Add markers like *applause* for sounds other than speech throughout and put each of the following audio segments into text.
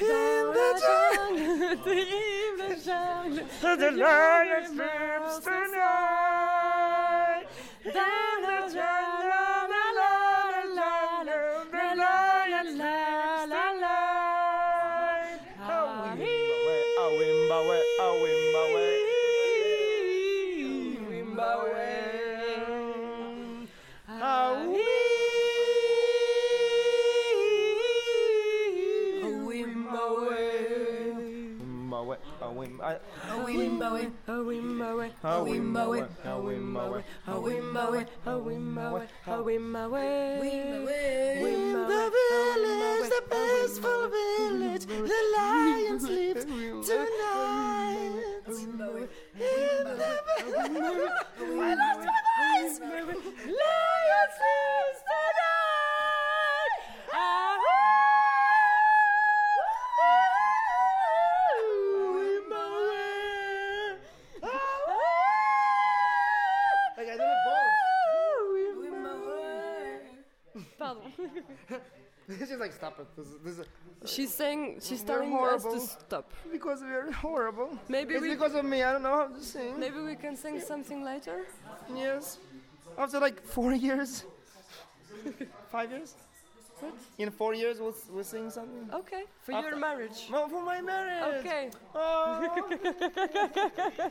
In the jungle, in the jungle, the lion sleeps tonight. Owimbawe, Owimbawe, Awimbawe, awimbawe, awimbawe, awimbawe, awimbawe, awimbawe, awimbawe. In the village, the peaceful village, the lion sleeps tonight. In the village, I lost my voice. Lion sleeps tonight. Like I did it This *laughs* is like stop it. This is, this is She's saying, she's We're telling us to stop. because we're horrible. Maybe it's we- because of me. I don't know how to sing. Maybe we can sing something later? Yes. After like four *laughs* years. Five years? What? In four years, we'll, we'll sing something. Okay, for After- your marriage. No, for my marriage. Okay. Oh. *laughs*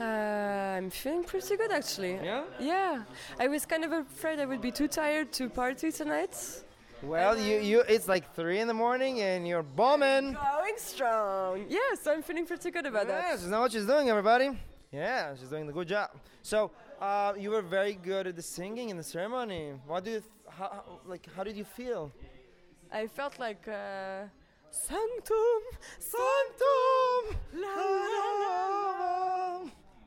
uh, let me interview you. Okay. How are you today? I'm feeling pretty good actually. Yeah? Yeah. I was kind of afraid I would be too tired to party tonight. Well, you, you, it's like three in the morning and you're bombing. Going strong. Yeah, so I'm feeling pretty good about Yeah, that. she's know what she's doing, everybody. Yeah, she's doing the good job. So, uh, you were very good at the singing in the ceremony. What do you, how- like, how did you feel? I felt like uh, Sanctum, Sanctum, la, la, la.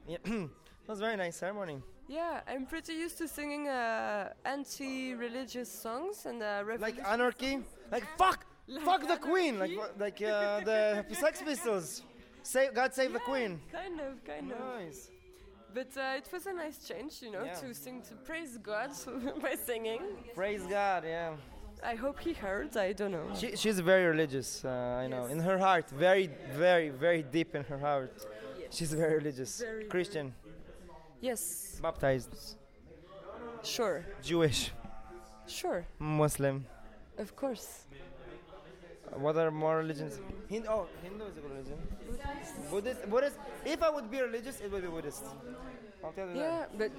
Yeah, that was a very nice ceremony. Yeah, I'm pretty used to singing uh, anti-religious songs and uh, Like anarchy, like fuck, Like fuck the queen, like like uh, the *laughs* Sex Pistols. Save, God save the queen. Kind of, kind of. Nice. But uh, it was a nice change, you know, Yeah. to sing to praise God *laughs* by singing. Praise God, yeah. I hope he heard. I don't know. She, she's very religious, uh, I know. In her heart, very, very, very deep in her heart. She's very religious. Very, Christian, Yes, baptized, sure, Jewish, sure, Muslim. of course. Uh, What are more religions? Hindu, oh, Hindu is a good religion. Buddhist, Buddhist. If I would be religious, it would be Buddhist. I'll tell you Yeah, but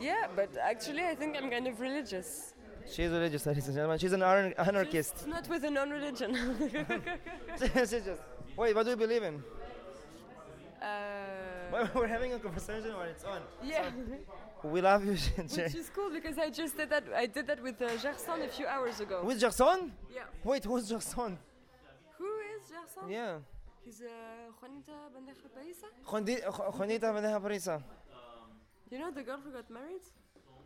yeah, but actually, I think I'm kind of religious. She's religious, *laughs* ladies and gentlemen. She's an anar- anarchist. Just not with a non-religion. *laughs* *laughs* She's just. Wait, what do you believe in? Uh, *laughs* We're having a conversation when it's on. yeah, We love you, which is cool because I just did that. I did that with uh, Gerson a few hours ago. With Gerson? yeah. Wait, who's Gerson? Who is Gerson? Yeah. He's uh, Juanita Bandeja. Juandi- Juanita Bandeja Parisa. You know the girl who got married?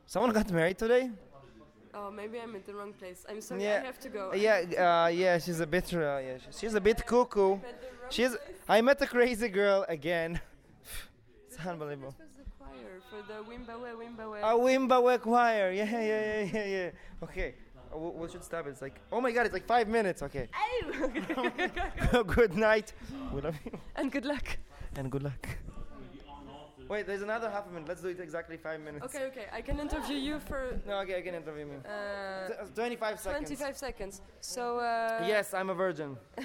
Someone got married today? Oh, maybe I'm at the wrong place. I'm sorry. Yeah. I have to go. Yeah, uh, yeah, she's a bit, uh, yeah, she- she's a bit cuckoo. I'm at the wrong She's, place. I met a crazy girl again. *laughs* it's unbelievable. This was the choir for the Wimbawe Wimbawe. A Wimbawe choir. Yeah, yeah, yeah, yeah, yeah. Okay, uh, we, we should stop. It's like, oh my god, it's like five minutes. Okay. *laughs* *laughs* good night. We love you. and good luck. And good luck. Wait, there's another half a minute. Let's do it exactly five minutes. Okay, okay. I can interview you for No, okay, I can interview me. uh, uh, 25 seconds. 25 seconds. So. Uh, Yes, I'm a virgin. *laughs*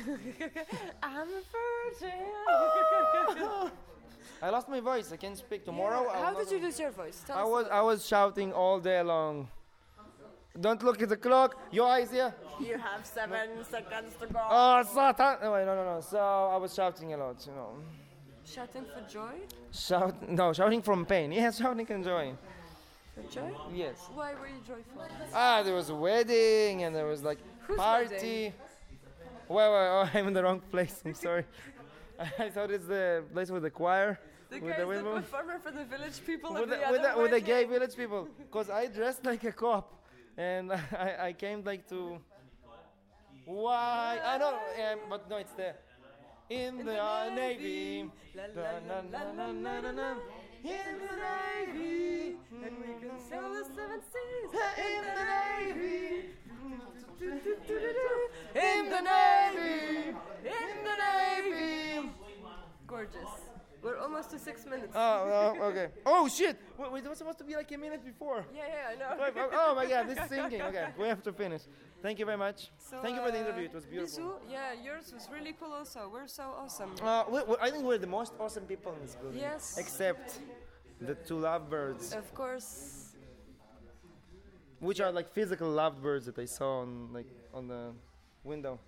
I'm a *laughs* virgin. I lost my voice. I can't speak tomorrow. Yeah, How did you lose your voice? Tell I was I was shouting all day long. Don't look at the clock. Your eyes here. You have seven seconds to go. Oh, Satan! No, wait, no, no, no. So I was shouting a lot, you know. Shouting for joy? Shout, no, shouting from pain. *laughs* Yes, shouting and joy. For joy? Yes. Why were you joyful? Ah, there was a wedding and there was like Whose party. Well, well, oh, *laughs* I'm in the wrong place. I'm sorry. *laughs* I thought it's the place with the choir, The With the the performer for the village people with the, the, with the, with the gay village people. Cause I dressed like a cop, and I, I came like to. Why? I know, um, but no, it's there. In, In the, the Navy. navy. La, la, la, la, na, na, na. In the navy. And we can sail the seven seas. In the navy. In the navy. In the navy. Gorgeous. We're almost to six minutes. Oh, oh, okay. *laughs* Oh shit! Wait, wait, it was supposed to be like a minute before. yeah, yeah, I know. Oh, oh my god, this is singing. Okay, we have to finish. Thank you very much. So, Thank you for the uh, interview. It was beautiful. Bisous. Yeah, yours was really cool also. We're so awesome. Uh, we, we, I think we're the most awesome people in this building. Yes. Except the two lovebirds, Of course. which are like physical lovebirds that I saw on like on the window.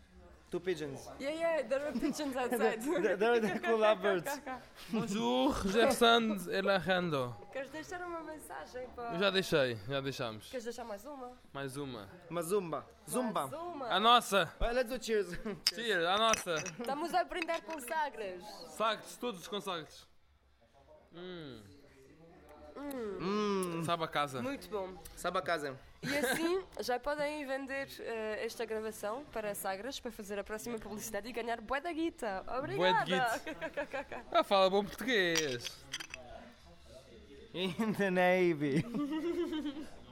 Two pigeons. Yeah, yeah, there are pigeons *laughs* outside. they're, they're the cool *laughs* lovebirds. Bonjour, Jefferson Elahando. Queres deixar uma mensagem para. Eu já deixei, já deixamos. Queres deixar mais uma? Mais uma. Mazumba. Zumba. Mais uma. A nossa! Well, let's do cheers. *laughs* Cheers, a nossa! Estamos a brindar com sagres. Sagres, todos com sagres. Hum, Mmm. sabe a casa. Muito bom. Sabe a casa. E assim já podem vender eh, esta gravação para Sagres para fazer a próxima publicidade e ganhar bué da guita. Obrigada! *laughs* Ah, fala bom português. In the navy. *laughs*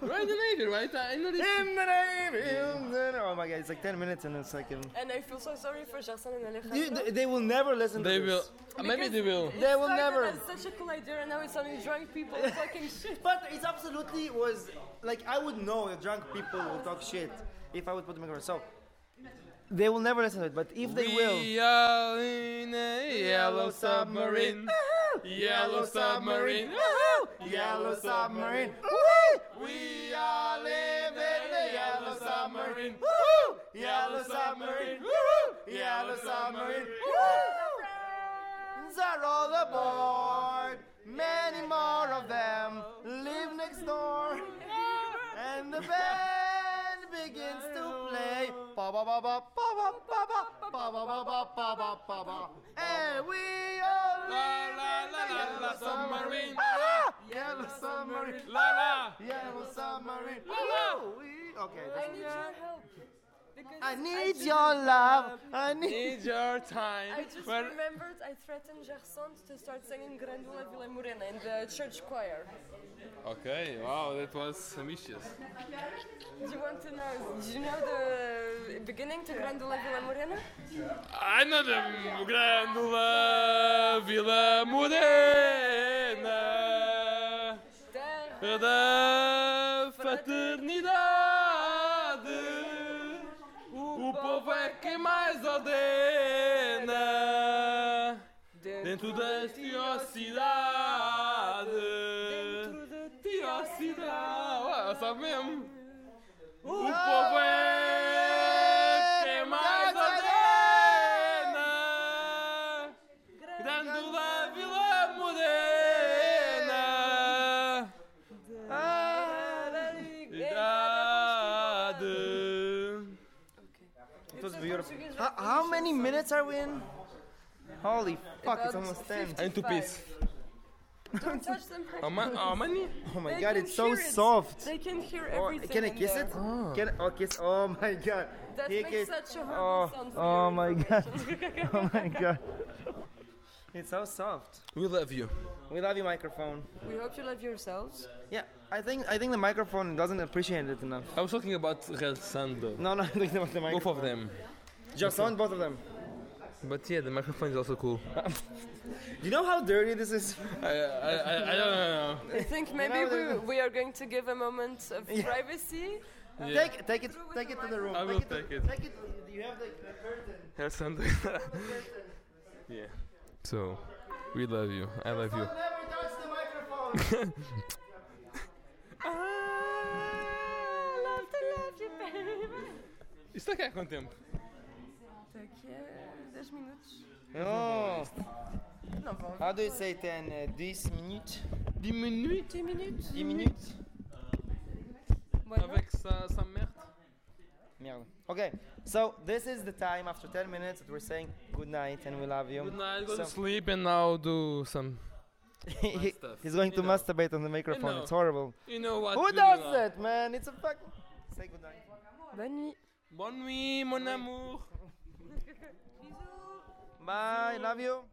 Right in the Navy, right? I know this. In the navy. In the na- Oh my god, it's like 10 minutes and it's like. Um, And I feel so sorry for Gerson and you, they, they will never listen They to will. this. uh, Maybe they will. They will never. as such a cool idea and now it's only drunk people *laughs* talking shit. But it's absolutely was like I would know that drunk people will talk shit if I would put the microphone. So they will never listen to it. But if they will, We are in a yellow submarine. Yellow submarine. *laughs* yellow submarine. We are living in a yellow submarine. Yellow submarine. Yellow submarine. Friends are all aboard. Many more of them live next door. And the band begins to play. Ba ba ba ba ba ba ba ba ba ba ba ba ba ba ba. And we all La live la in la the la la yellow submarine. Yellow submarine. La la. Yellow submarine. La. Woo! Okay. I need your help. Because I need just, your love. I need. Need your time. I just Well, remembered I threatened Gerson to start singing Grândola Vila Morena in the church choir. Okay, wow, that was ambitious. Do you want to know? Do you know the beginning to Grândola Vila Morena? I know the Grândola Vila Morena Da fraternidade. O povo é quem mais ordena dentro da tiocidade. Dentro de Tiocidade, sabe mesmo? O povo é beautiful. How, how many minutes are we in? Holy fuck, it's almost 10. 50. Ain't two piece. Don't touch them. How, ma- how many? Oh my They god, can it's so hear it. soft. They can hear Oh, everything. can I in kiss there. it? Can I, oh, kiss. Oh my god. That He makes kissed- such a Oh, horrible sound for oh your my god. information. *laughs* Oh my god. It's so soft. We love you. We love you, microphone. we hope you love yourselves. Yeah, I think I think the microphone doesn't appreciate it enough. I was talking about Red Sando. No, no, *laughs* I'm talking about the Both microphone. of them. Just on both of them. But yeah, the microphone is also cool. *laughs* You know how dirty this is? I, I, I, I don't know. I think maybe know, we, we are going to give a moment of Yeah. privacy. Yeah. Take, take it, take it to the room. I will take take to, it. Take it. You have the, the curtain. *laughs* Red Sando. *laughs* yeah. So, we love you. I love you. Don't never touch the microphone. Ah, love to love you, baby. Isto aqui há quanto tempo? Daqui a 10 minutos. oh. Não vão. How do you say 10? Uh, 10 minutes? 10 minutes 10 minutos. 10 minutes? Bueno. avec sa, sa merde. Merde. Okay, so this is the time after 10 minutes that we're saying good night and we love you. Good night, go to sleep and now do some. *laughs* He- stuff. He's going You to know. masturbate on the microphone. know. It's horrible. You know what Who does that, man? It's a fucking. Say good night. Bonne nuit. Bonne nuit, mon amour. Bye. Love you.